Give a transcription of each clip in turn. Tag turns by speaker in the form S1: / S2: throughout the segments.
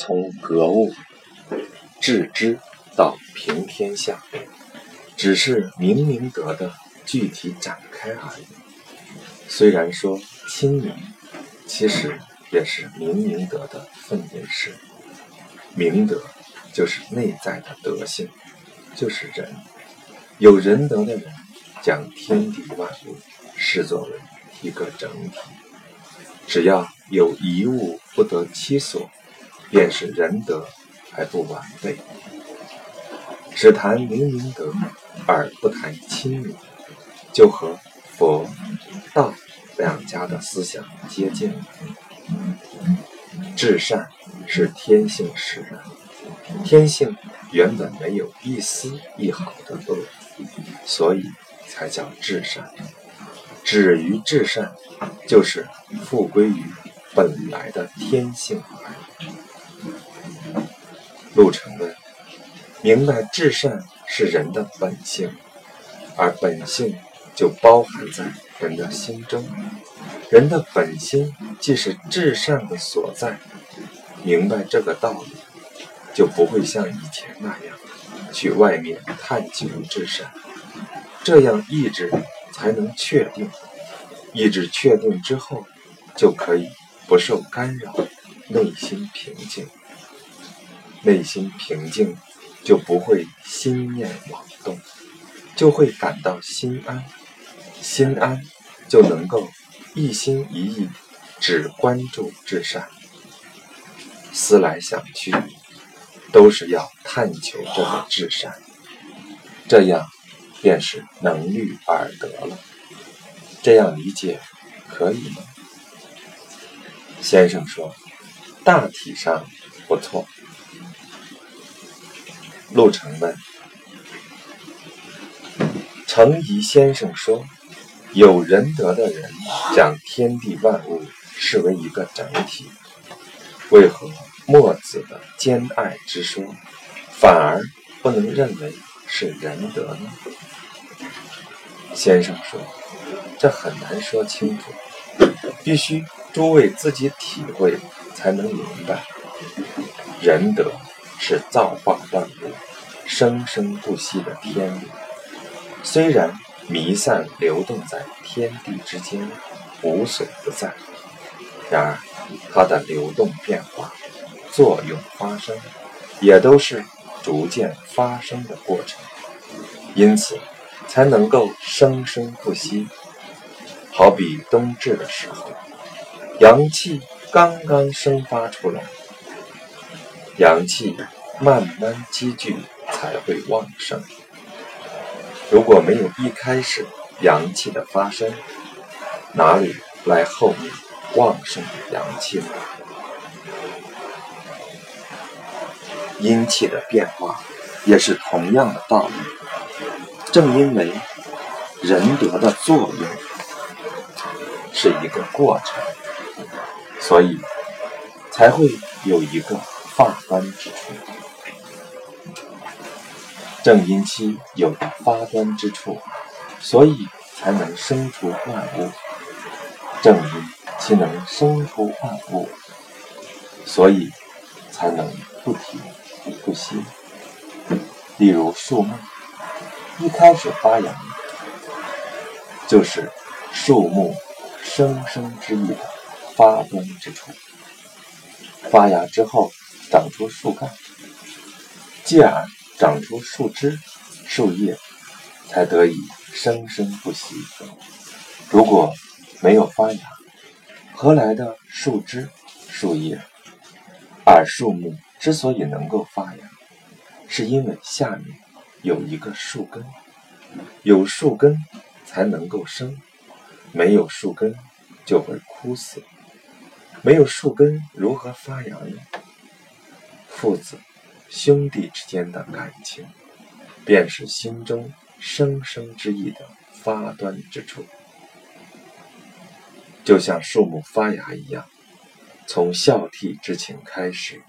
S1: 从格物致知到平天下，只是明明德的具体展开而已。虽然说亲民，其实也是明明德的分内事。明德就是内在的德性，就是人。有仁德的人，将天地万物视作为一个整体。只要有一物不得其所，便是仁德还不完备。只谈明明德而不谈亲民，就和佛、道两家的思想接近了。至善是天性使然，天性原本没有一丝一毫的恶，所以才叫至善。止于至善，就是复归于本来的天性而。路程问：明白至善是人的本性，而本性就包含在人的心中，人的本心即是至善的所在。明白这个道理，就不会像以前那样去外面探求至善，这样意志。才能确定，意志确定之后，就可以不受干扰，内心平静。内心平静，就不会心念妄动，就会感到心安。心安，就能够一心一意只关注至善。思来想去，都是要探求这个至善，这样。便是能虑而得了，这样理解可以吗？先生说，大体上不错。陆程问，程颐先生说，有仁德的人将天地万物视为一个整体，为何墨子的兼爱之说，反而不能认为是仁德呢？先生说：“这很难说清楚，必须诸位自己体会才能明白。仁德是造化万物、生生不息的天理，虽然弥散流动在天地之间，无所不在，然而它的流动变化、作用发生，也都是逐渐发生的过程，因此。”才能够生生不息。好比冬至的时候，阳气刚刚生发出来，阳气慢慢积聚才会旺盛。如果没有一开始阳气的发生，哪里来后面旺盛的阳气呢？阴气的变化也是同样的道理。正因为仁德的作用是一个过程，所以才会有一个发端之处。正因其有了发端之处，所以才能生出万物。正因其能生出万物，所以才能不停不息。例如树木。一开始发芽，就是树木生生之意的发端之处。发芽之后，长出树干，继而长出树枝、树叶，才得以生生不息。如果没有发芽，何来的树枝、树叶？而树木之所以能够发芽，是因为下面。有一个树根，有树根才能够生，没有树根就会枯死。没有树根如何发芽呢？父子、兄弟之间的感情，便是心中生生之意的发端之处。就像树木发芽一样，从孝悌之情开始，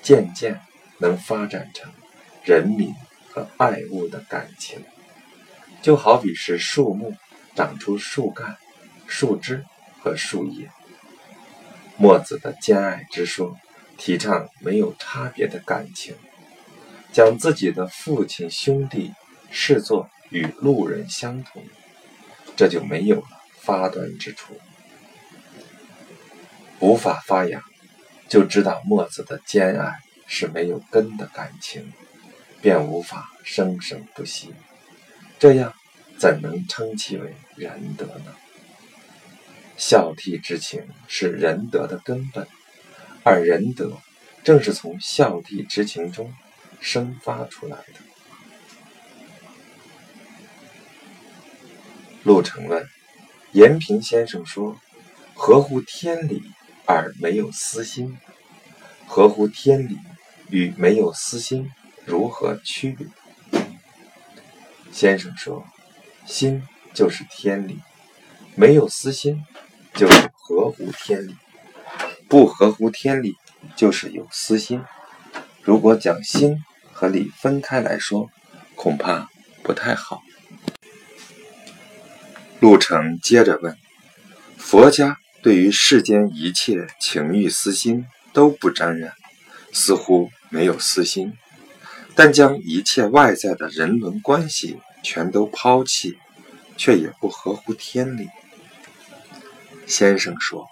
S1: 渐渐能发展成人民。和爱物的感情，就好比是树木长出树干、树枝和树叶。墨子的兼爱之说，提倡没有差别的感情，将自己的父亲兄弟视作与路人相同，这就没有了发端之处。无法发芽，就知道墨子的兼爱是没有根的感情，便无法生生不息。这样怎能称其为仁德呢？孝悌之情是仁德的根本，而仁德正是从孝悌之情中生发出来的。陆成问：“延平先生说，合乎天理而没有私心，合乎天理与没有私心如何区别？”先生说：“心就是天理，没有私心。”就是合乎天理，不合乎天理就是有私心。如果将心和理分开来说，恐怕不太好。陆程接着问：佛家对于世间一切情欲私心都不沾染，似乎没有私心，但将一切外在的人伦关系全都抛弃，却也不合乎天理。先生说：“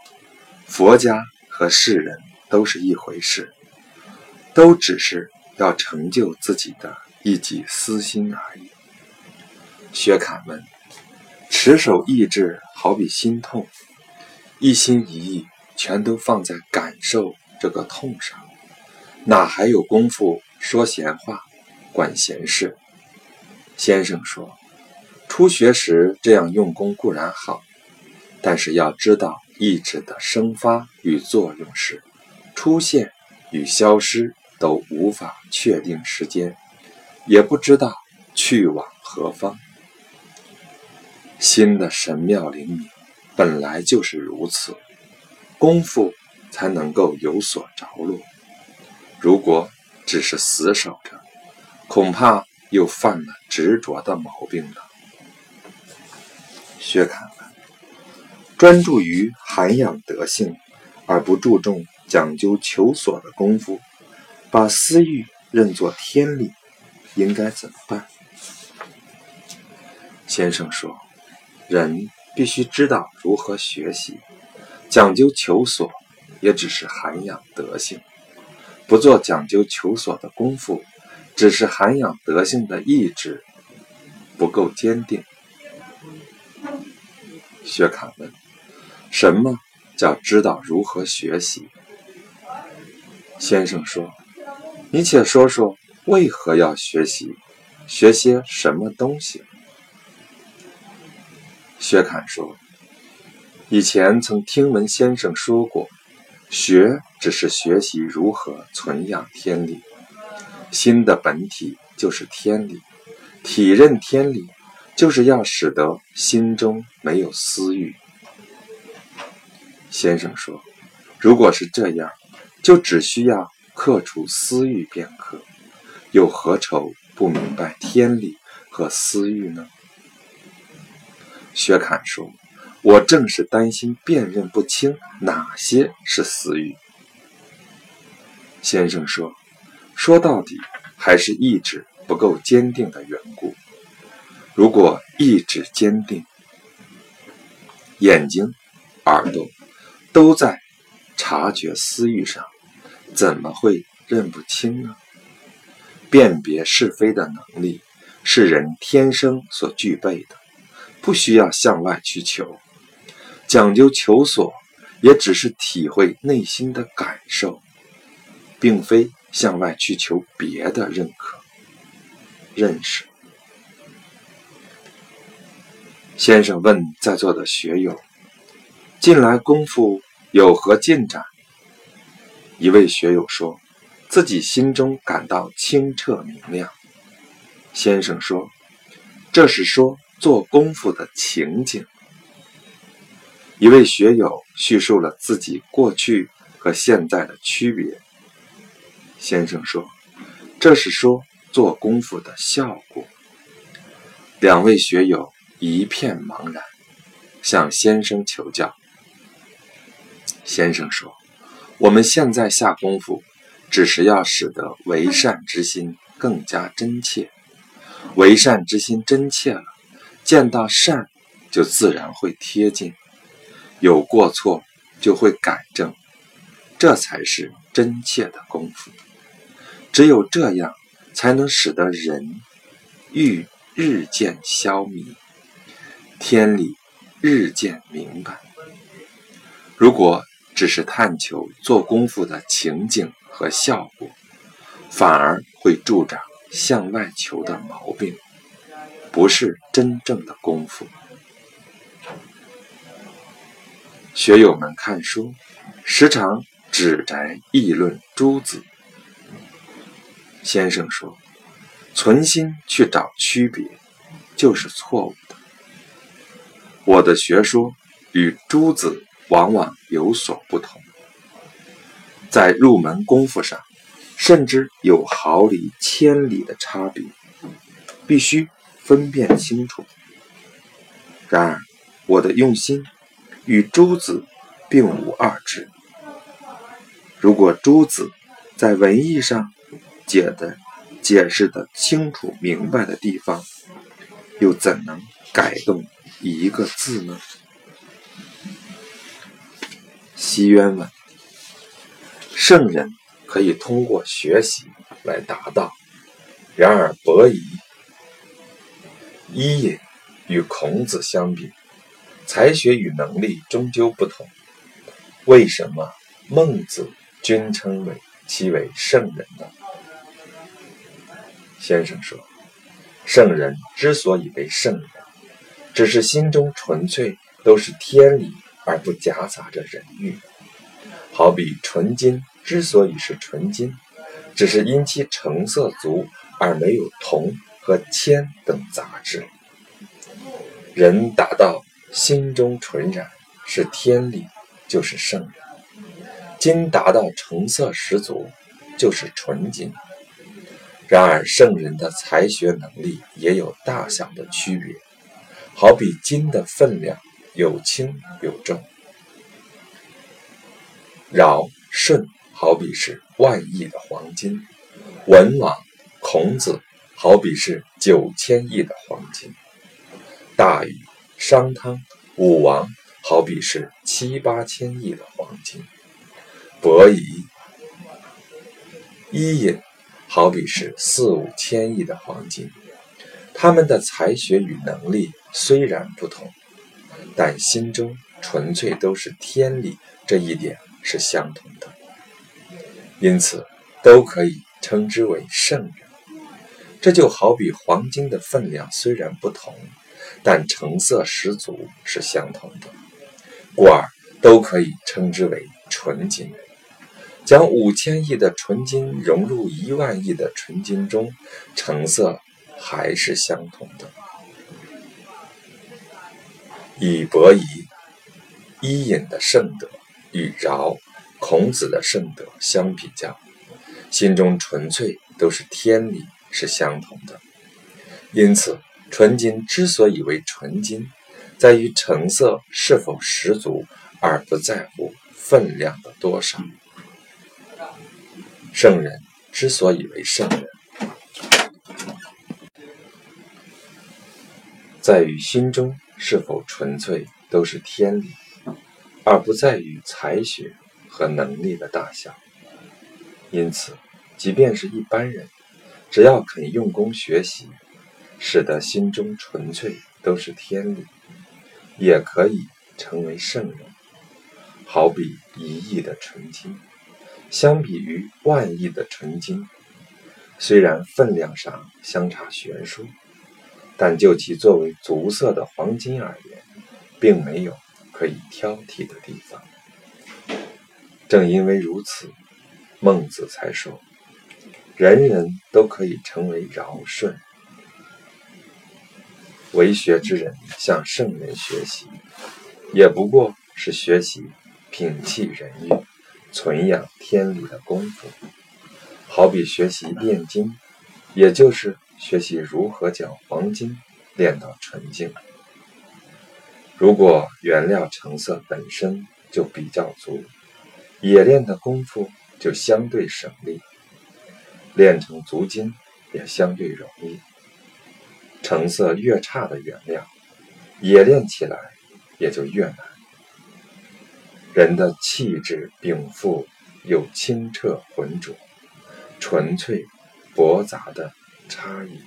S1: 佛家和世人都是一回事，都只是要成就自己的一己私心而已。”薛侃问：“持守意志好比心痛，一心一意全都放在感受这个痛上，哪还有功夫说闲话、管闲事？”先生说：“初学时这样用功固然好。”但是要知道，意志的生发与作用时，出现与消失都无法确定时间，也不知道去往何方。心的神妙灵敏，本来就是如此，功夫才能够有所着落。如果只是死守着，恐怕又犯了执着的毛病了。薛侃。专注于涵养德性，而不注重讲究求索的功夫，把私欲认作天理，应该怎么办？先生说，人必须知道如何学习，讲究求索也只是涵养德性，不做讲究求索的功夫，只是涵养德性的意志不够坚定。薛侃问。什么叫知道如何学习？先生说：“你且说说为何要学习，学些什么东西？”薛侃说：“以前曾听闻先生说过，学只是学习如何存养天理，心的本体就是天理，体认天理，就是要使得心中没有私欲。”先生说：“如果是这样，就只需要克除私欲便可，又何愁不明白天理和私欲呢？”薛侃说：“我正是担心辨认不清哪些是私欲。”先生说：“说到底，还是意志不够坚定的缘故。如果意志坚定，眼睛、耳朵。”都在察觉私欲上，怎么会认不清呢？辨别是非的能力是人天生所具备的，不需要向外去求。讲究求索，也只是体会内心的感受，并非向外去求别的认可、认识。先生问在座的学友。近来功夫有何进展？一位学友说，自己心中感到清澈明亮。先生说，这是说做功夫的情景。一位学友叙述了自己过去和现在的区别。先生说，这是说做功夫的效果。两位学友一片茫然，向先生求教。先生说：“我们现在下功夫，只是要使得为善之心更加真切。为善之心真切了，见到善就自然会贴近，有过错就会改正，这才是真切的功夫。只有这样，才能使得人欲日渐消弭，天理日渐明白。如果只是探求做功夫的情景和效果，反而会助长向外求的毛病，不是真正的功夫。学友们看书，时常指摘议论诸子。先生说，存心去找区别，就是错误的。我的学说与诸子。往往有所不同，在入门功夫上，甚至有毫厘千里的差别，必须分辨清楚。然而，我的用心与诸子并无二致。如果诸子在文艺上解的解释的清楚明白的地方，又怎能改动一个字呢？西渊问：圣人可以通过学习来达到，然而伯夷、伊尹与孔子相比，才学与能力终究不同。为什么孟子均称为其为圣人呢？先生说：圣人之所以为圣人，只是心中纯粹都是天理。而不夹杂着人欲，好比纯金之所以是纯金，只是因其成色足而没有铜和铅等杂质。人达到心中纯然，是天理，就是圣人；金达到成色十足，就是纯金。然而圣人的才学能力也有大小的区别，好比金的分量。有轻有重，尧舜好比是万亿的黄金，文王、孔子好比是九千亿的黄金，大禹、商汤、武王好比是七八千亿的黄金，伯夷、伊尹好比是四五千亿的黄金。他们的才学与能力虽然不同。但心中纯粹都是天理，这一点是相同的，因此都可以称之为圣人。这就好比黄金的分量虽然不同，但成色十足是相同的，故而都可以称之为纯金。将五千亿的纯金融入一万亿的纯金中，成色还是相同的。以伯夷、伊尹的圣德与尧、孔子的圣德相比较，心中纯粹都是天理，是相同的。因此，纯金之所以为纯金，在于成色是否十足，而不在乎分量的多少。圣人之所以为圣人，在于心中。是否纯粹都是天理，而不在于才学和能力的大小。因此，即便是一般人，只要肯用功学习，使得心中纯粹都是天理，也可以成为圣人。好比一亿的纯金，相比于万亿的纯金，虽然分量上相差悬殊。但就其作为足色的黄金而言，并没有可以挑剔的地方。正因为如此，孟子才说：“人人都可以成为尧舜。”为学之人向圣人学习，也不过是学习摒弃人欲、存养天理的功夫，好比学习炼金，也就是。学习如何将黄金炼到纯净。如果原料成色本身就比较足，冶炼的功夫就相对省力，炼成足金也相对容易。成色越差的原料，冶炼起来也就越难。人的气质禀赋有清澈浑浊、纯粹驳杂的差异，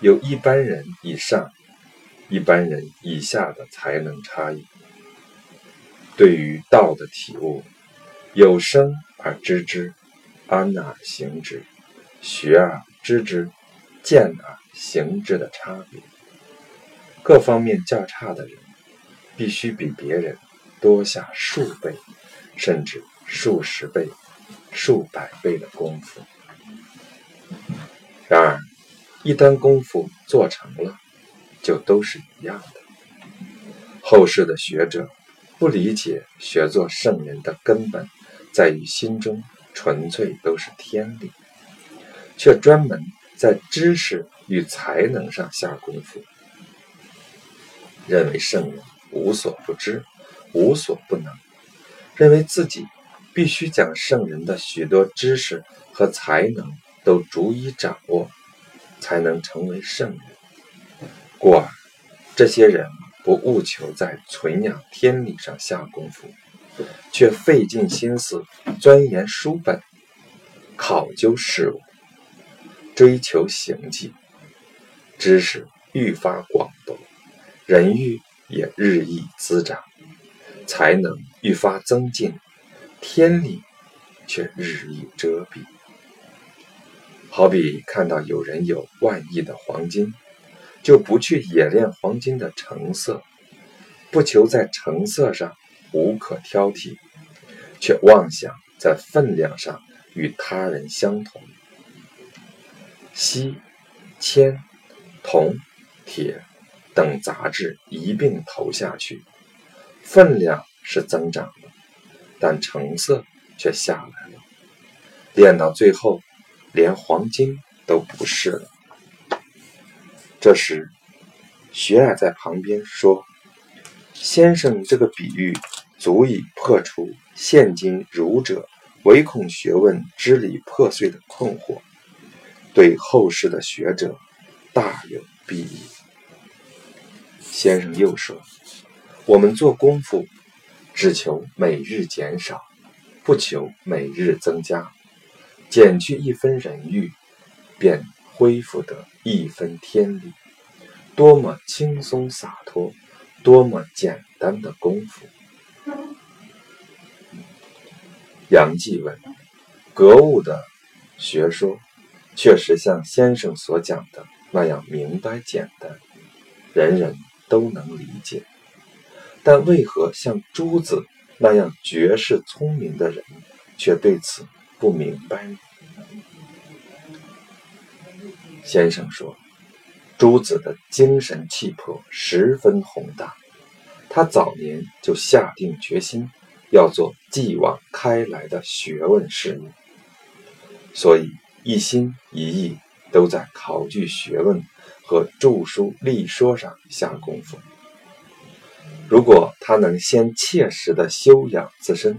S1: 有一般人以上、一般人以下的才能差异。对于道的体悟，有生而知之，安而行之，学而知之，见而行之的差别。各方面较差的人，必须比别人多下数倍，甚至数十倍、数百倍的功夫。然而，一旦功夫做成了，就都是一样的。后世的学者。不理解学做圣人的根本，在于心中纯粹都是天理，却专门在知识与才能上下功夫，认为圣人无所不知、无所不能，认为自己必须将圣人的许多知识和才能都逐一掌握，才能成为圣人。故而，这些人。不务求在存养天理上下功夫，却费尽心思钻研书本、考究事物、追求行迹，知识愈发广博，人欲也日益滋长，才能愈发增进，天理却日益遮蔽。好比看到有人有万亿的黄金。就不去冶炼黄金的成色，不求在成色上无可挑剔，却妄想在分量上与他人相同。锡、铅、铜、铁等杂质一并投下去，分量是增长了，但成色却下来了。炼到最后，连黄金都不是了。这时，学蔼在旁边说：“先生这个比喻，足以破除现今儒者唯恐学问支离破碎的困惑，对后世的学者大有裨益。”先生又说：“我们做功夫，只求每日减少，不求每日增加，减去一分人欲，便。”恢复得一分天理，多么轻松洒脱，多么简单的功夫！杨继文：格物的学说，确实像先生所讲的那样明白简单，人人都能理解。但为何像朱子那样绝世聪明的人，却对此不明白呢？先生说：“朱子的精神气魄十分宏大，他早年就下定决心要做继往开来的学问事业，所以一心一意都在考据学问和著书立说上下功夫。如果他能先切实的修养自身，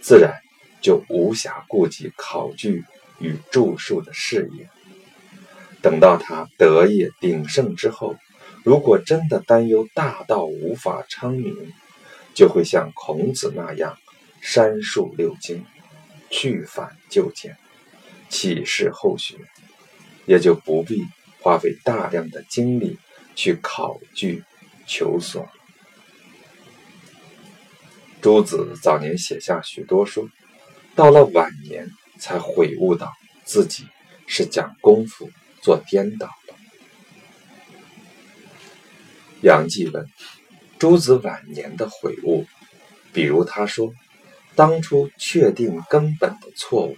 S1: 自然就无暇顾及考据与著述的事业。”等到他德业鼎盛之后，如果真的担忧大道无法昌明，就会像孔子那样删述六经，去繁就简，启示后学，也就不必花费大量的精力去考据求索。朱子早年写下许多书，到了晚年才悔悟到自己是讲功夫。做颠倒了。杨继问：朱子晚年的悔悟，比如他说，当初确定根本的错误，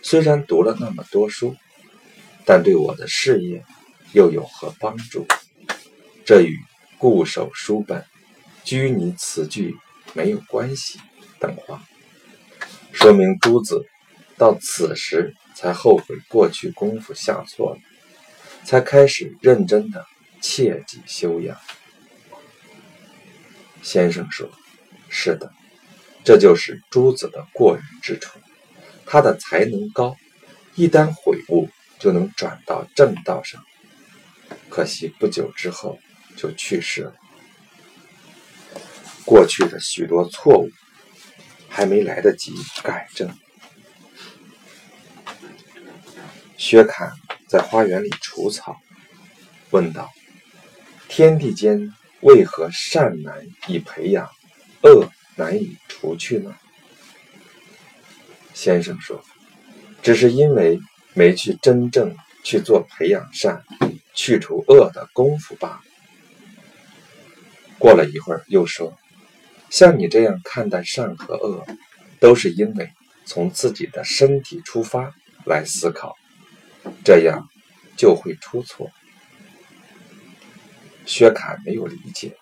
S1: 虽然读了那么多书，但对我的事业又有何帮助？这与固守书本、拘泥词句没有关系。等话，说明朱子到此时才后悔过去功夫下错了。才开始认真的切己修养。先生说：“是的，这就是朱子的过人之处。他的才能高，一旦悔悟，就能转到正道上。可惜不久之后就去世了。过去的许多错误还没来得及改正。薛侃在花园里除草，问道：“天地间为何善难以培养，恶难以除去呢？”先生说：“只是因为没去真正去做培养善、去除恶的功夫罢了。”过了一会儿，又说：“像你这样看待善和恶，都是因为从自己的身体出发来思考，这样就会出错。”薛侃没有理解。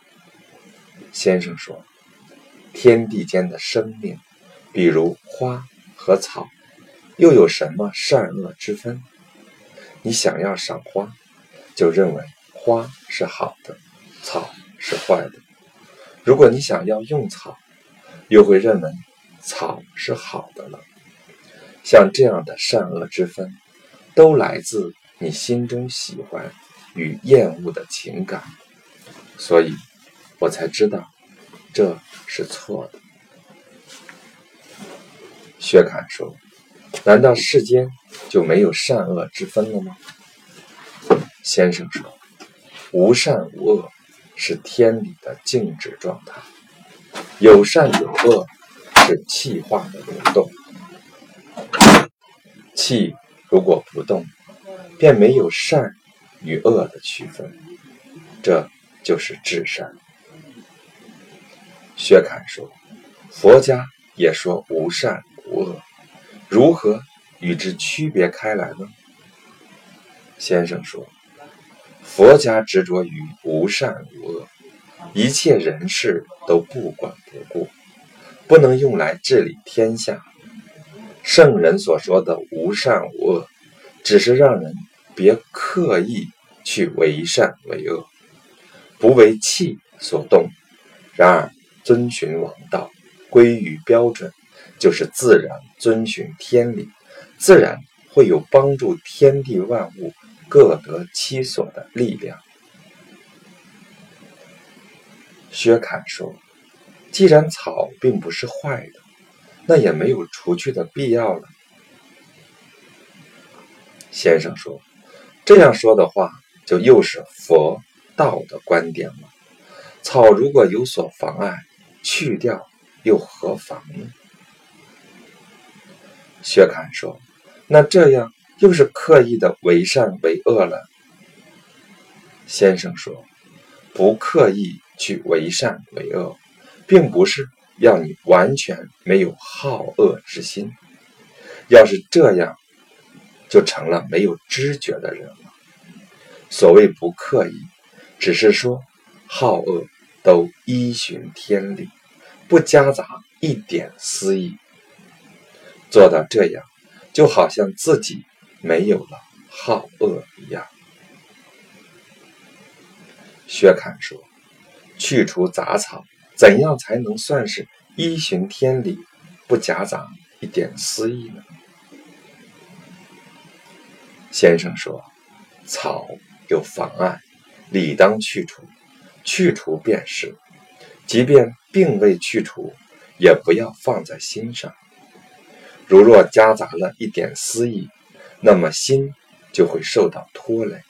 S1: 先生说：“天地间的生命，比如花。”和草又有什么善恶之分？你想要赏花，就认为花是好的，草是坏的；如果你想要用草，又会认为草是好的了。像这样的善恶之分，都来自你心中喜欢与厌恶的情感，所以我才知道这是错的。薛侃说：“难道世间就没有善恶之分了吗？”先生说：“无善无恶是天理的静止状态，有善有恶是气化的流动。气如果不动，便没有善与恶的区分，这就是至善。”薛侃说：“佛家也说无善。”无恶如何与之区别开来呢？先生说，佛家执着于无善无恶，一切人事都不管不顾，不能用来治理天下。圣人所说的无善无恶，只是让人别刻意去为善为恶，不为气所动。然而遵循王道，归于标准。就是自然遵循天理，自然会有帮助天地万物各得其所的力量。薛侃说：“既然草并不是坏的，那也没有除去的必要了。”先生说：“这样说的话，就又是佛道的观点了。草如果有所妨碍，去掉又何妨呢？”薛侃说：“那这样又是刻意的为善为恶了。”先生说：“不刻意去为善为恶，并不是要你完全没有好恶之心。要是这样，就成了没有知觉的人了。所谓不刻意，只是说好恶都依循天理，不夹杂一点私意。”做到这样，就好像自己没有了好恶一样。薛侃说：“去除杂草，怎样才能算是依循天理，不夹杂一点私意呢？”先生说：“草有妨碍，理当去除，去除便是。即便并未去除，也不要放在心上。”如若夹杂了一点私意，那么心就会受到拖累，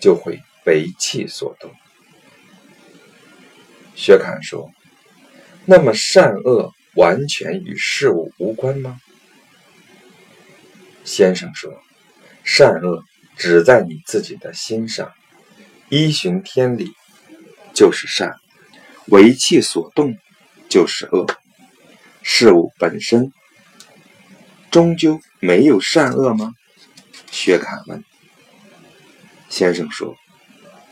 S1: 就会为气所动。薛侃说：“那么善恶完全与事物无关吗？”先生说：“善恶只在你自己的心上，依循天理就是善，为气所动就是恶。事物本身。”终究没有善恶吗？薛侃问。先生说：“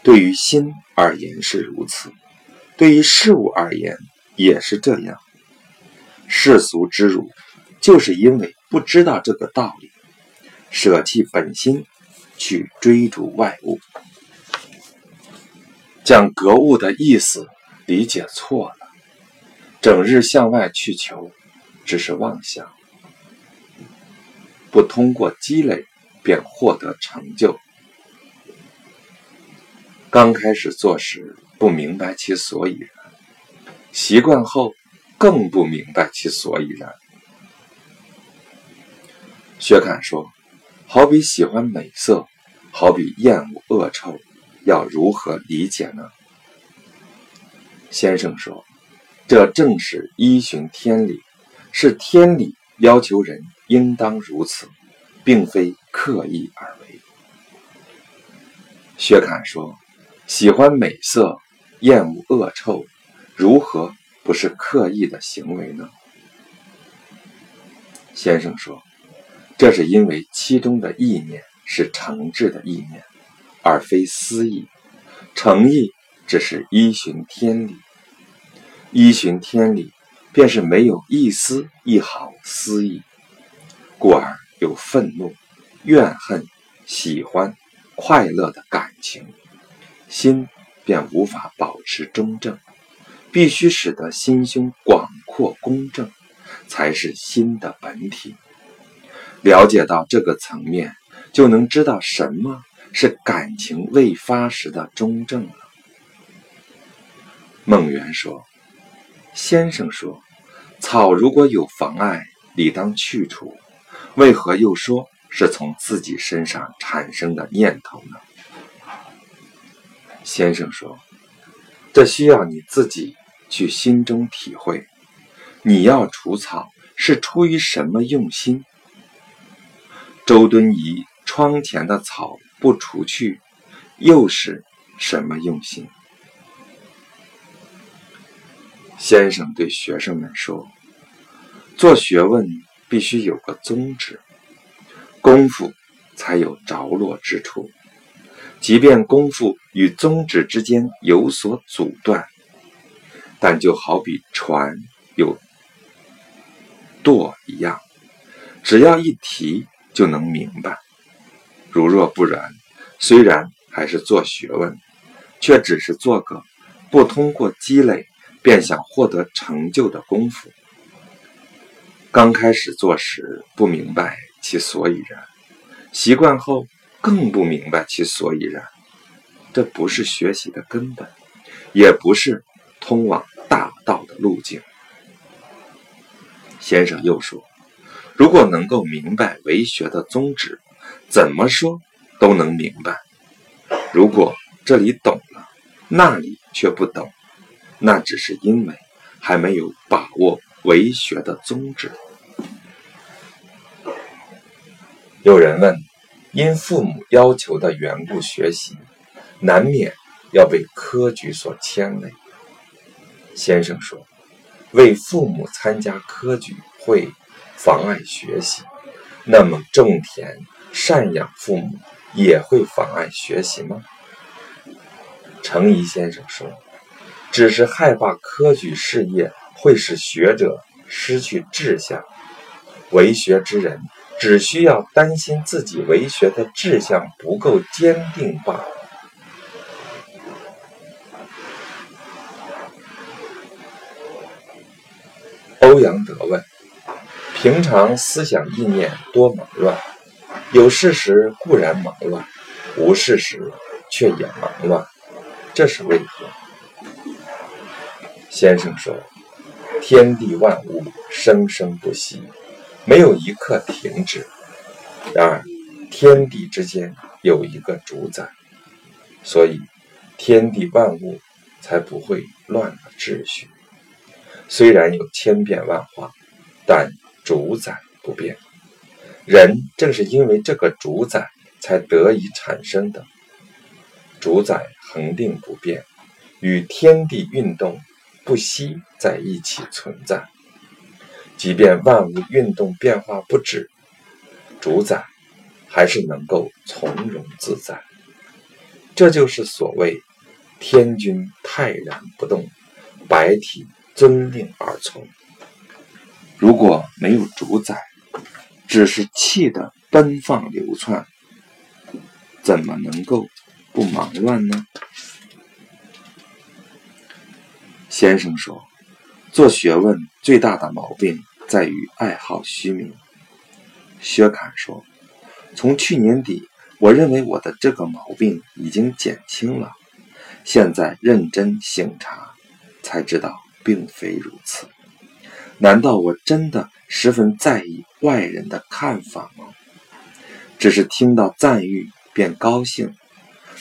S1: 对于心而言是如此，对于事物而言也是这样。世俗之辱，就是因为不知道这个道理，舍弃本心去追逐外物，将格物的意思理解错了，整日向外去求，只是妄想，不通过积累便获得成就。刚开始做时不明白其所以然，习惯后更不明白其所以然。薛侃说：“好比喜欢美色，好比厌恶恶臭，要如何理解呢？”先生说：“这正是依循天理，是天理要求人应当如此，并非刻意而为。”薛侃说。喜欢美色，厌恶恶臭，如何不是刻意的行为呢？先生说，这是因为其中的意念是诚挚的意念，而非私意。诚意只是依循天理，依循天理，便是没有一丝一毫私意，故而有愤怒、怨恨、喜欢、快乐的感情。心便无法保持中正，必须使得心胸广阔公正，才是心的本体。了解到这个层面，就能知道什么是感情未发时的中正了。孟元说：“先生说，草如果有妨碍，理当去除，为何又说是从自己身上产生的念头呢？”先生说：“这需要你自己去心中体会。你要除草，是出于什么用心？周敦颐窗前的草不除去，又是什么用心？”先生对学生们说：“做学问必须有个宗旨，功夫才有着落之处。”即便功夫与宗旨之间有所阻断，但就好比船有舵一样，只要一提就能明白。如若不然，虽然还是做学问，却只是做个不通过积累便想获得成就的功夫。刚开始做时不明白其所以然，习惯后。更不明白其所以然，这不是学习的根本，也不是通往大道的路径。先生又说，如果能够明白为学的宗旨，怎么说都能明白；如果这里懂了，那里却不懂，那只是因为还没有把握为学的宗旨。有人问。因父母要求的缘故学习，难免要被科举所牵累。先生说：“为父母参加科举会妨碍学习，那么种田赡养父母也会妨碍学习吗？”程颐先生说：“只是害怕科举事业会使学者失去志向，为学之人。”只需要担心自己为学的志向不够坚定罢了。欧阳德问：平常思想意念多忙乱，有事时固然忙乱，无事时却也忙乱，这是为何？先生说：天地万物生生不息。没有一刻停止。然而，天地之间有一个主宰，所以天地万物才不会乱了秩序。虽然有千变万化，但主宰不变。人正是因为这个主宰才得以产生的。主宰恒定不变，与天地运动不息在一起存在。即便万物运动变化不止，主宰还是能够从容自在。这就是所谓“天君泰然不动，百体遵令而从”。如果没有主宰，只是气的奔放流窜，怎么能够不忙乱呢？先生说。做学问最大的毛病在于爱好虚名。薛侃说：“从去年底，我认为我的这个毛病已经减轻了，现在认真醒察，才知道并非如此。难道我真的十分在意外人的看法吗？只是听到赞誉便高兴，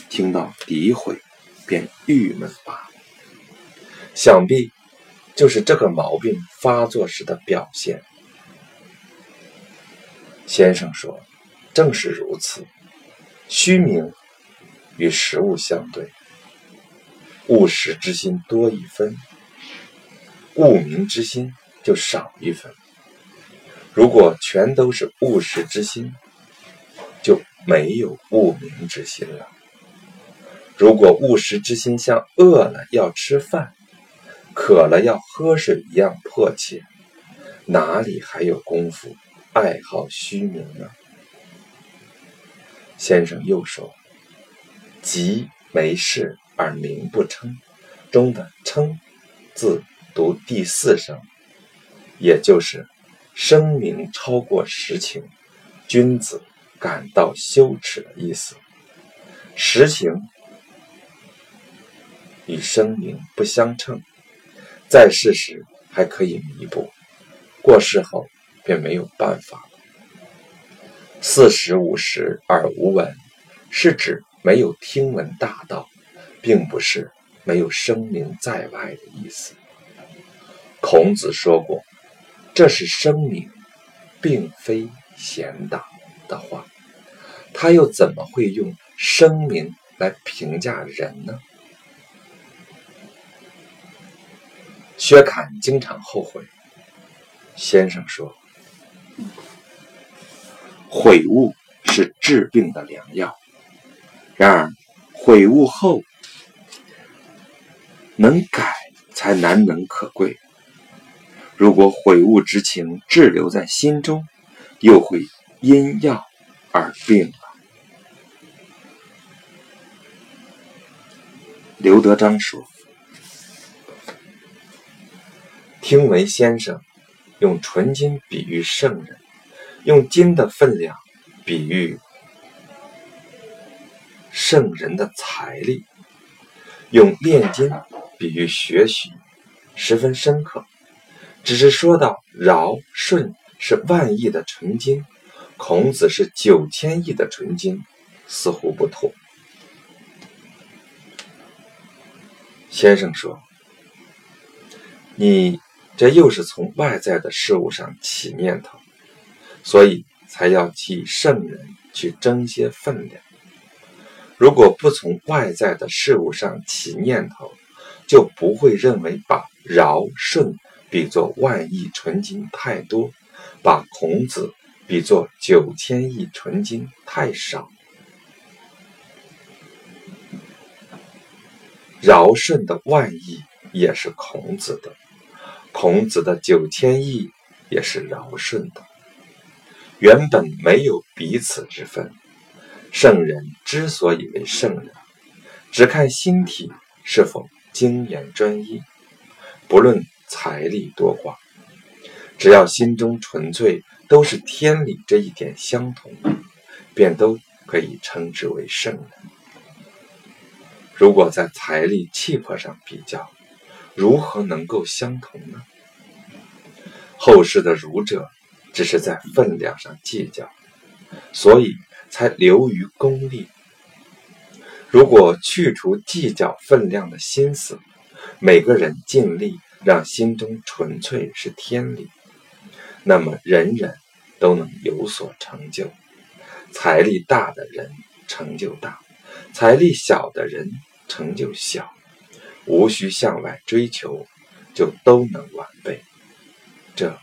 S1: 听到诋毁便郁闷罢了。想必。”就是这个毛病发作时的表现。先生说：“正是如此，虚名与实物相对，务实之心多一分，务名之心就少一分。如果全都是务实之心，就没有务名之心了。如果务实之心像饿了要吃饭。”渴了要喝水一样迫切，哪里还有功夫爱好虚名呢？先生又说：“急没事而名不称，中的称字读第四声，也就是声名超过实情，君子感到羞耻的意思。实情与声名不相称。”在世时还可以弥补，过世后便没有办法。四十五十而无闻，是指没有听闻大道，并不是没有声名在外的意思。孔子说过：“这是声名，并非贤达的话。”他又怎么会用声名来评价人呢？薛侃经常后悔。先生说：“悔悟是治病的良药。然而，悔悟后能改才难能可贵。如果悔悟之情滞留在心中，又会因药而病了。”刘德章说。听闻先生用纯金比喻圣人，用金的分量比喻圣人的财力，用炼金比喻学习，十分深刻。只是说到尧舜是万亿的纯金，孔子是九千亿的纯金，似乎不妥。先生说：“你。”这又是从外在的事物上起念头，所以才要替圣人去争些分量。如果不从外在的事物上起念头，就不会认为把尧舜比作万亿纯金太多，把孔子比作九千亿纯金太少。尧舜的万亿也是孔子的。孔子的九千亿也是尧舜的，原本没有彼此之分。圣人之所以为圣人，只看心体是否精严专一，不论财力多寡，只要心中纯粹都是天理这一点相同，便都可以称之为圣人。如果在财力气魄上比较，如何能够相同呢？后世的儒者只是在分量上计较，所以才流于功利。如果去除计较分量的心思，每个人尽力让心中纯粹是天理，那么人人都能有所成就。财力大的人成就大，财力小的人成就小。无需向外追求，就都能完备。这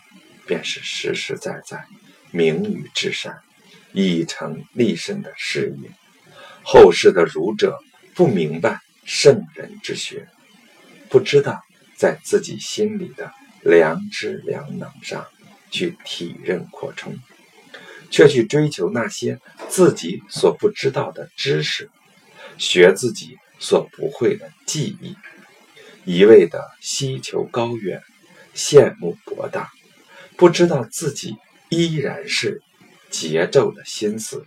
S1: 便是实实在在名誉至善、以成立身的事业。后世的儒者不明白圣人之学，不知道在自己心里的良知良能上去体认扩充，却去追求那些自己所不知道的知识，学自己所不会的技艺。一味的希求高远，羡慕博大，不知道自己依然是桀纣的心思，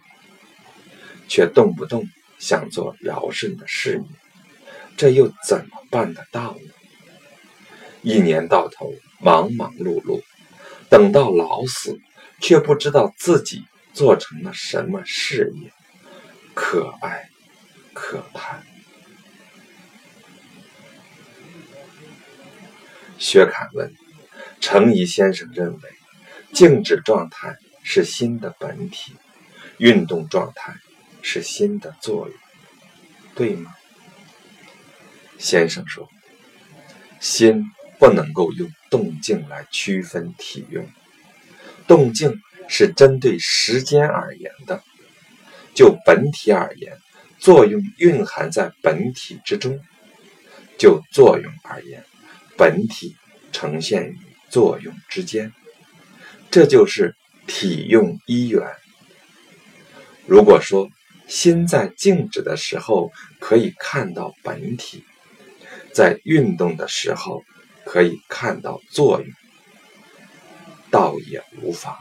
S1: 却动不动想做尧舜的事业，这又怎么办得到呢？一年到头忙忙碌碌，等到老死，却不知道自己做成了什么事业，可爱可叹。薛侃问：“程颐先生认为，静止状态是心的本体，运动状态是心的作用，对吗？”先生说：“心。”不能够用动静来区分体用，动静是针对时间而言的。就本体而言，作用蕴含在本体之中；就作用而言，本体呈现于作用之间。这就是体用一元。如果说心在静止的时候可以看到本体，在运动的时候。可以看到作用，倒也无妨。